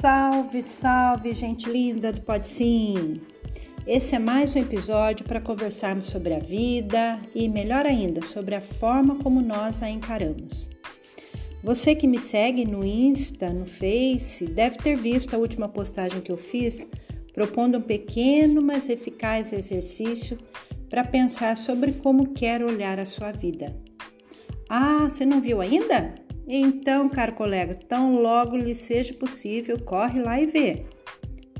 Salve, salve, gente linda do Pode Sim! Esse é mais um episódio para conversarmos sobre a vida e, melhor ainda, sobre a forma como nós a encaramos. Você que me segue no Insta, no Face, deve ter visto a última postagem que eu fiz propondo um pequeno, mas eficaz exercício para pensar sobre como quer olhar a sua vida. Ah, você não viu ainda? Então, caro colega, tão logo lhe seja possível, corre lá e vê.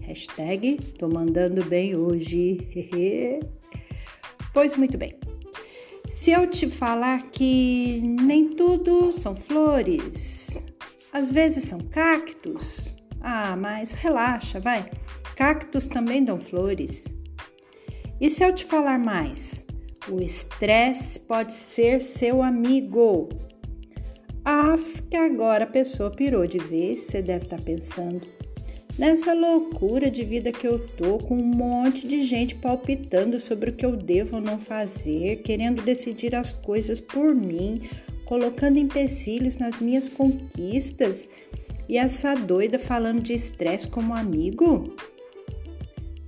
Hashtag tô mandando bem hoje. pois muito bem. Se eu te falar que nem tudo são flores, às vezes são cactos. Ah, mas relaxa, vai. Cactos também dão flores. E se eu te falar mais? O estresse pode ser seu amigo. Af, que agora a pessoa pirou de vez, você deve estar tá pensando. Nessa loucura de vida que eu tô, com um monte de gente palpitando sobre o que eu devo ou não fazer, querendo decidir as coisas por mim, colocando empecilhos nas minhas conquistas, e essa doida falando de estresse como amigo?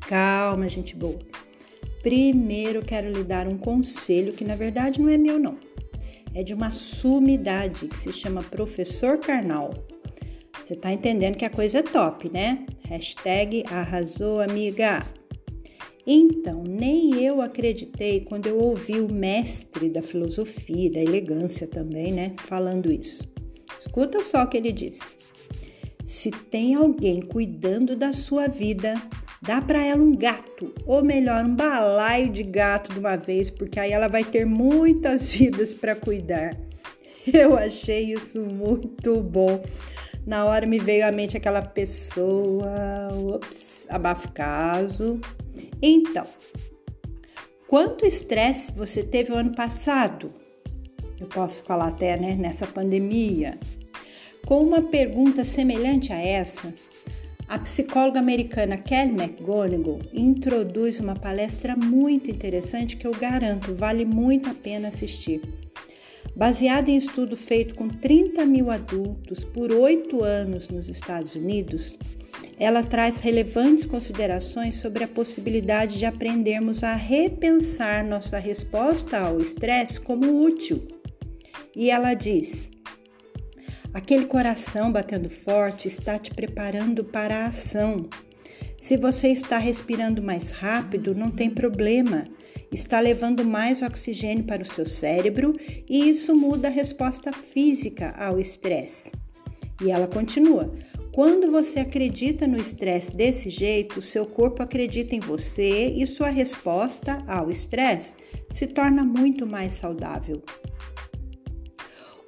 Calma, gente boa. Primeiro quero lhe dar um conselho que na verdade não é meu não é de uma sumidade que se chama Professor Karnal. Você tá entendendo que a coisa é top, né? Hashtag arrasou, amiga. Então, nem eu acreditei quando eu ouvi o mestre da filosofia, da elegância também, né, falando isso. Escuta só o que ele disse. Se tem alguém cuidando da sua vida, Dá para ela um gato, ou melhor, um balaio de gato de uma vez, porque aí ela vai ter muitas vidas para cuidar. Eu achei isso muito bom. Na hora me veio à mente aquela pessoa, ups, abafo caso. Então, quanto estresse você teve o ano passado? Eu posso falar até, né, nessa pandemia. Com uma pergunta semelhante a essa, a psicóloga americana Kelly McGonigal introduz uma palestra muito interessante que eu garanto vale muito a pena assistir. Baseada em estudo feito com 30 mil adultos por oito anos nos Estados Unidos, ela traz relevantes considerações sobre a possibilidade de aprendermos a repensar nossa resposta ao estresse como útil. E ela diz: Aquele coração batendo forte está te preparando para a ação. Se você está respirando mais rápido, não tem problema. Está levando mais oxigênio para o seu cérebro e isso muda a resposta física ao estresse. E ela continua: quando você acredita no estresse desse jeito, seu corpo acredita em você e sua resposta ao estresse se torna muito mais saudável.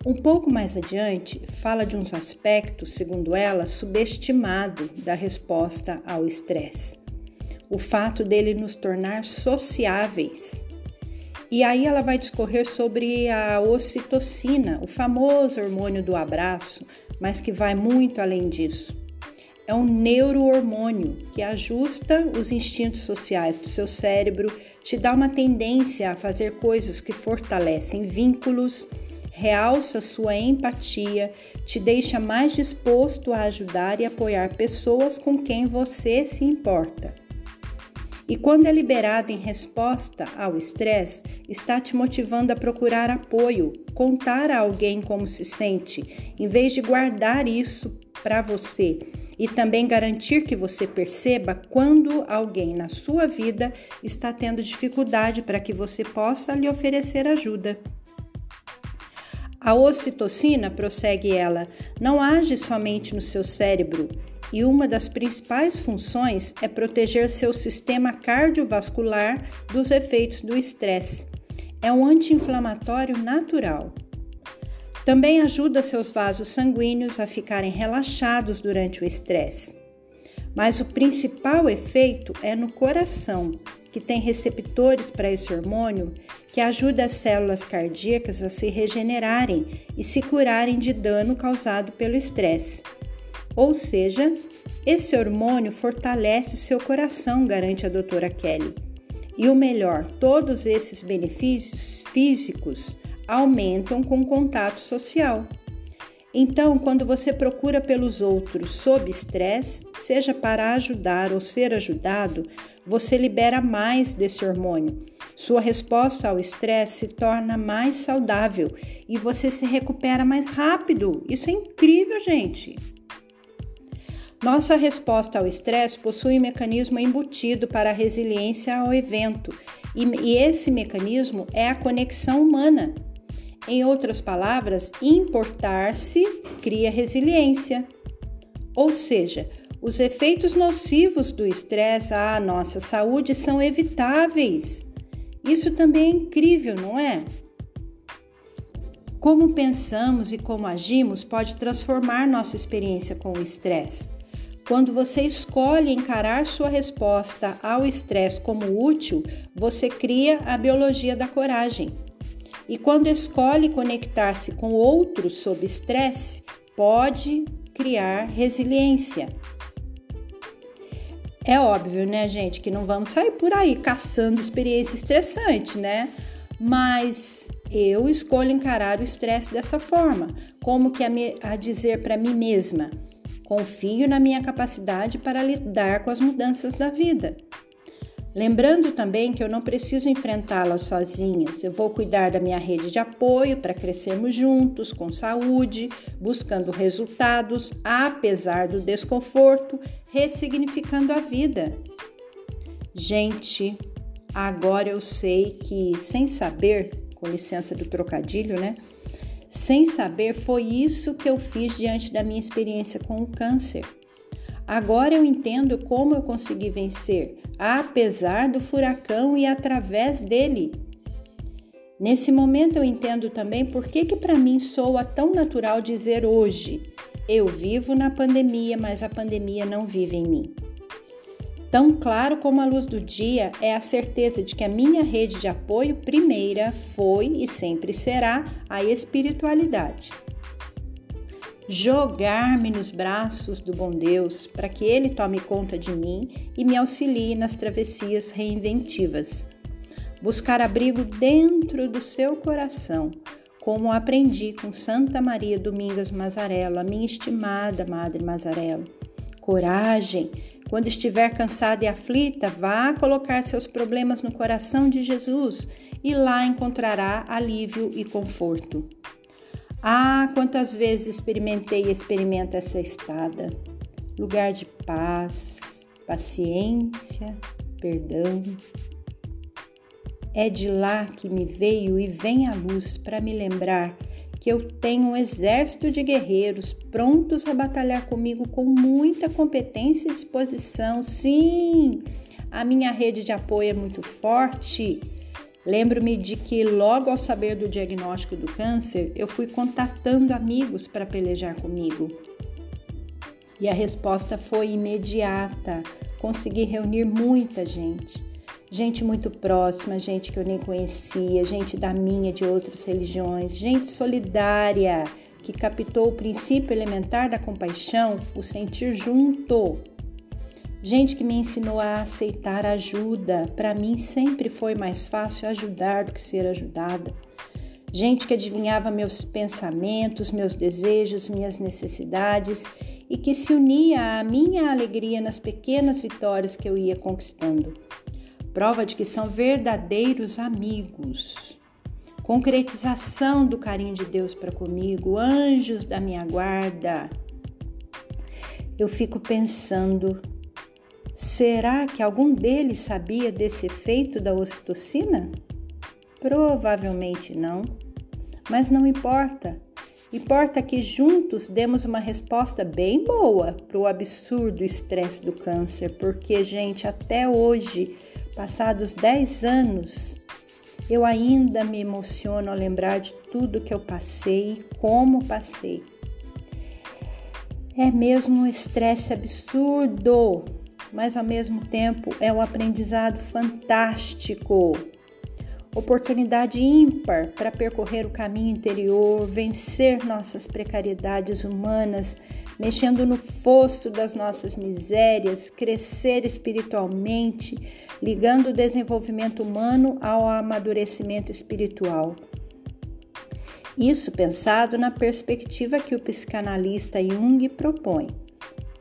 Um pouco mais adiante, fala de uns aspectos, segundo ela, subestimado da resposta ao estresse. O fato dele nos tornar sociáveis. E aí ela vai discorrer sobre a ocitocina, o famoso hormônio do abraço, mas que vai muito além disso. É um neurohormônio que ajusta os instintos sociais do seu cérebro, te dá uma tendência a fazer coisas que fortalecem vínculos, realça sua empatia, te deixa mais disposto a ajudar e apoiar pessoas com quem você se importa. E quando é liberada em resposta ao estresse, está te motivando a procurar apoio, contar a alguém como se sente, em vez de guardar isso para você. E também garantir que você perceba quando alguém na sua vida está tendo dificuldade para que você possa lhe oferecer ajuda. A ocitocina, prossegue ela, não age somente no seu cérebro e uma das principais funções é proteger seu sistema cardiovascular dos efeitos do estresse. É um anti-inflamatório natural. Também ajuda seus vasos sanguíneos a ficarem relaxados durante o estresse. Mas o principal efeito é no coração, que tem receptores para esse hormônio que ajuda as células cardíacas a se regenerarem e se curarem de dano causado pelo estresse. Ou seja, esse hormônio fortalece o seu coração, garante a doutora Kelly. E o melhor, todos esses benefícios físicos aumentam com contato social. Então, quando você procura pelos outros sob estresse, seja para ajudar ou ser ajudado, você libera mais desse hormônio. Sua resposta ao estresse se torna mais saudável e você se recupera mais rápido. Isso é incrível, gente! Nossa resposta ao estresse possui um mecanismo embutido para a resiliência ao evento, e esse mecanismo é a conexão humana. Em outras palavras, importar-se cria resiliência. Ou seja, os efeitos nocivos do estresse à nossa saúde são evitáveis. Isso também é incrível, não é? Como pensamos e como agimos pode transformar nossa experiência com o estresse. Quando você escolhe encarar sua resposta ao estresse como útil, você cria a biologia da coragem. E quando escolhe conectar-se com outros sob estresse, pode criar resiliência. É óbvio, né, gente, que não vamos sair por aí caçando experiência estressante, né? Mas eu escolho encarar o estresse dessa forma, como que a, me, a dizer para mim mesma: confio na minha capacidade para lidar com as mudanças da vida. Lembrando também que eu não preciso enfrentá-las sozinhas, eu vou cuidar da minha rede de apoio para crescermos juntos, com saúde, buscando resultados, apesar do desconforto, ressignificando a vida. Gente, agora eu sei que, sem saber, com licença do trocadilho, né? Sem saber, foi isso que eu fiz diante da minha experiência com o câncer. Agora eu entendo como eu consegui vencer, apesar do furacão e através dele. Nesse momento eu entendo também por que, que para mim soa tão natural dizer hoje: eu vivo na pandemia, mas a pandemia não vive em mim. Tão claro como a luz do dia é a certeza de que a minha rede de apoio primeira foi e sempre será a espiritualidade jogar-me nos braços do bom Deus para que Ele tome conta de mim e me auxilie nas travessias reinventivas. Buscar abrigo dentro do seu coração, como aprendi com Santa Maria Domingas Mazarello, a minha estimada Madre Mazarello. Coragem! Quando estiver cansada e aflita, vá colocar seus problemas no coração de Jesus e lá encontrará alívio e conforto. Ah, quantas vezes experimentei e experimento essa estada. Lugar de paz, paciência, perdão. É de lá que me veio e vem a luz para me lembrar que eu tenho um exército de guerreiros prontos a batalhar comigo com muita competência e disposição. Sim, a minha rede de apoio é muito forte Lembro-me de que, logo ao saber do diagnóstico do câncer, eu fui contatando amigos para pelejar comigo. E a resposta foi imediata. Consegui reunir muita gente. Gente muito próxima, gente que eu nem conhecia, gente da minha, de outras religiões, gente solidária, que captou o princípio elementar da compaixão, o sentir junto gente que me ensinou a aceitar ajuda. Para mim sempre foi mais fácil ajudar do que ser ajudada. Gente que adivinhava meus pensamentos, meus desejos, minhas necessidades e que se unia à minha alegria nas pequenas vitórias que eu ia conquistando. Prova de que são verdadeiros amigos. Concretização do carinho de Deus para comigo, anjos da minha guarda. Eu fico pensando Será que algum deles sabia desse efeito da ocitocina? Provavelmente não, mas não importa. Importa que juntos demos uma resposta bem boa para o absurdo estresse do câncer, porque, gente, até hoje, passados 10 anos, eu ainda me emociono ao lembrar de tudo que eu passei e como passei. É mesmo um estresse absurdo mas ao mesmo tempo é um aprendizado fantástico. Oportunidade ímpar para percorrer o caminho interior, vencer nossas precariedades humanas, mexendo no fosso das nossas misérias, crescer espiritualmente, ligando o desenvolvimento humano ao amadurecimento espiritual. Isso pensado na perspectiva que o psicanalista Jung propõe.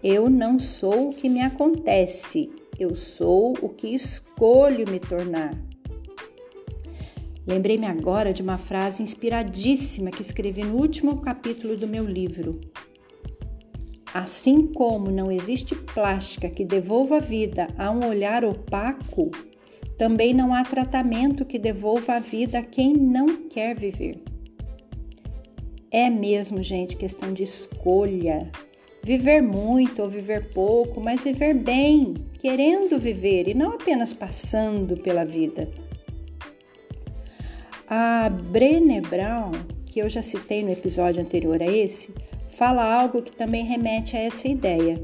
Eu não sou o que me acontece, eu sou o que escolho me tornar. Lembrei-me agora de uma frase inspiradíssima que escrevi no último capítulo do meu livro. Assim como não existe plástica que devolva vida a um olhar opaco, também não há tratamento que devolva a vida a quem não quer viver. É mesmo, gente, questão de escolha. Viver muito ou viver pouco, mas viver bem, querendo viver e não apenas passando pela vida. A Brené Brown, que eu já citei no episódio anterior a esse, fala algo que também remete a essa ideia.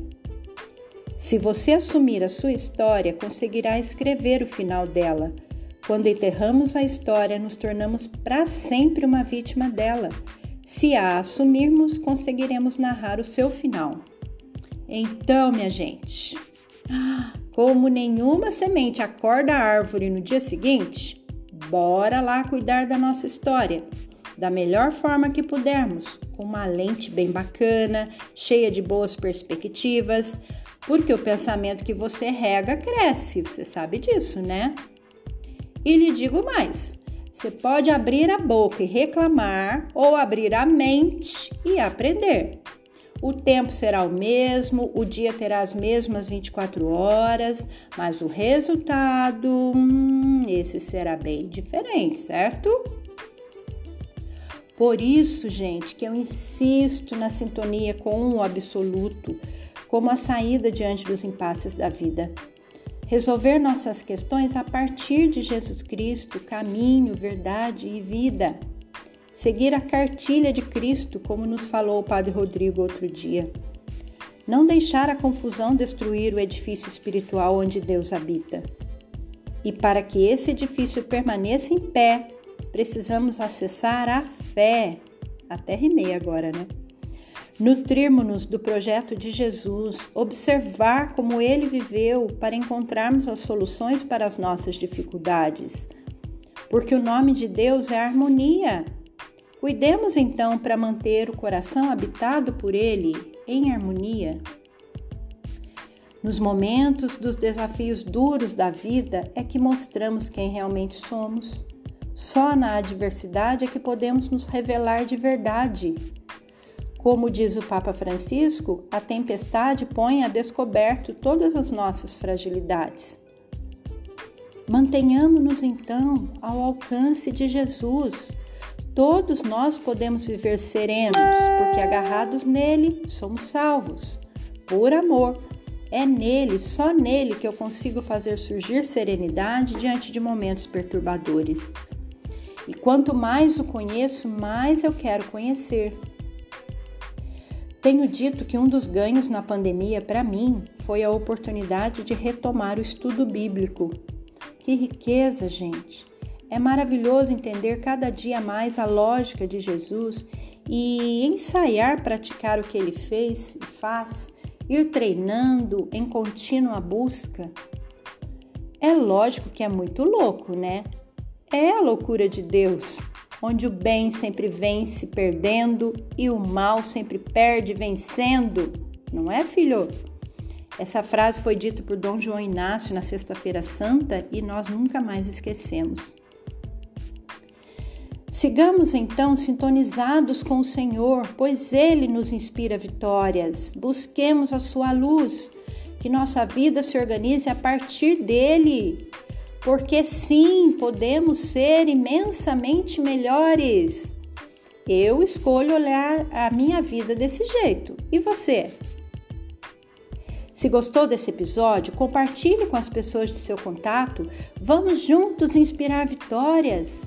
Se você assumir a sua história, conseguirá escrever o final dela. Quando enterramos a história, nos tornamos para sempre uma vítima dela. Se a assumirmos, conseguiremos narrar o seu final. Então, minha gente, como nenhuma semente acorda a árvore no dia seguinte, Bora lá cuidar da nossa história da melhor forma que pudermos, com uma lente bem bacana, cheia de boas perspectivas, porque o pensamento que você rega cresce, você sabe disso, né? E lhe digo mais: você pode abrir a boca e reclamar, ou abrir a mente e aprender. O tempo será o mesmo, o dia terá as mesmas 24 horas, mas o resultado, hum, esse será bem diferente, certo? Por isso, gente, que eu insisto na sintonia com o absoluto, como a saída diante dos impasses da vida. Resolver nossas questões a partir de Jesus Cristo, caminho, verdade e vida seguir a cartilha de Cristo, como nos falou o Padre Rodrigo outro dia. Não deixar a confusão destruir o edifício espiritual onde Deus habita. E para que esse edifício permaneça em pé, precisamos acessar a fé. Até rimei agora, né? Nutrirmos-nos do projeto de Jesus, observar como ele viveu para encontrarmos as soluções para as nossas dificuldades. Porque o nome de Deus é harmonia Cuidemos então para manter o coração habitado por Ele em harmonia. Nos momentos dos desafios duros da vida é que mostramos quem realmente somos. Só na adversidade é que podemos nos revelar de verdade. Como diz o Papa Francisco, a tempestade põe a descoberto todas as nossas fragilidades. Mantenhamos-nos então ao alcance de Jesus Todos nós podemos viver serenos, porque agarrados nele somos salvos. Por amor. É nele, só nele, que eu consigo fazer surgir serenidade diante de momentos perturbadores. E quanto mais o conheço, mais eu quero conhecer. Tenho dito que um dos ganhos na pandemia para mim foi a oportunidade de retomar o estudo bíblico. Que riqueza, gente! É maravilhoso entender cada dia mais a lógica de Jesus e ensaiar praticar o que ele fez e faz, ir treinando em contínua busca. É lógico que é muito louco, né? É a loucura de Deus, onde o bem sempre vence perdendo e o mal sempre perde vencendo. Não é, filho? Essa frase foi dita por Dom João Inácio na Sexta-feira Santa e nós nunca mais esquecemos. Sigamos então sintonizados com o Senhor, pois Ele nos inspira vitórias. Busquemos a Sua luz, que nossa vida se organize a partir dele, porque sim, podemos ser imensamente melhores. Eu escolho olhar a minha vida desse jeito. E você? Se gostou desse episódio, compartilhe com as pessoas de seu contato. Vamos juntos inspirar vitórias.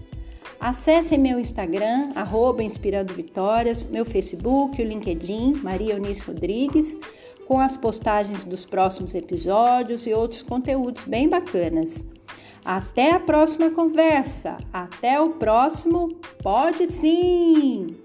Acesse meu Instagram, arroba Inspirando Vitórias, meu Facebook, o LinkedIn, Maria Eunice Rodrigues, com as postagens dos próximos episódios e outros conteúdos bem bacanas. Até a próxima conversa. Até o próximo Pode Sim!